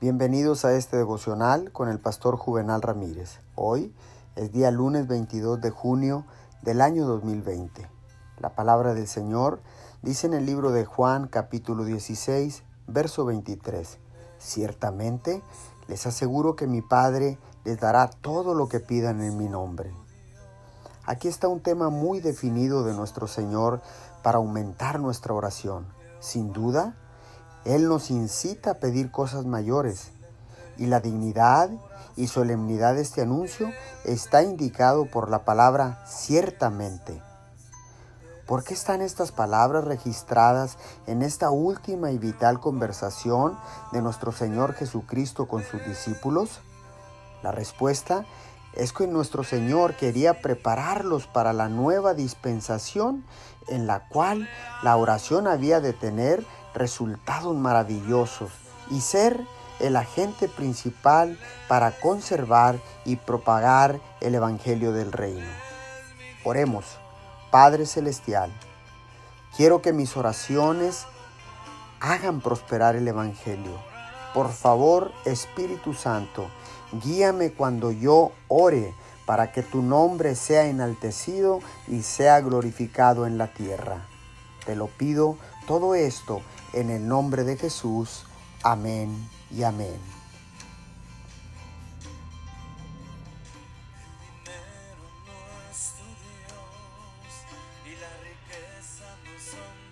Bienvenidos a este devocional con el pastor Juvenal Ramírez. Hoy es día lunes 22 de junio del año 2020. La palabra del Señor dice en el libro de Juan capítulo 16, verso 23. Ciertamente les aseguro que mi Padre les dará todo lo que pidan en mi nombre. Aquí está un tema muy definido de nuestro Señor para aumentar nuestra oración. Sin duda, él nos incita a pedir cosas mayores y la dignidad y solemnidad de este anuncio está indicado por la palabra ciertamente. ¿Por qué están estas palabras registradas en esta última y vital conversación de nuestro Señor Jesucristo con sus discípulos? La respuesta es que nuestro Señor quería prepararlos para la nueva dispensación en la cual la oración había de tener resultados maravillosos y ser el agente principal para conservar y propagar el Evangelio del Reino. Oremos, Padre Celestial, quiero que mis oraciones hagan prosperar el Evangelio. Por favor, Espíritu Santo, guíame cuando yo ore para que tu nombre sea enaltecido y sea glorificado en la tierra. Te lo pido todo esto en el nombre de Jesús. Amén y amén. Dios y la riqueza son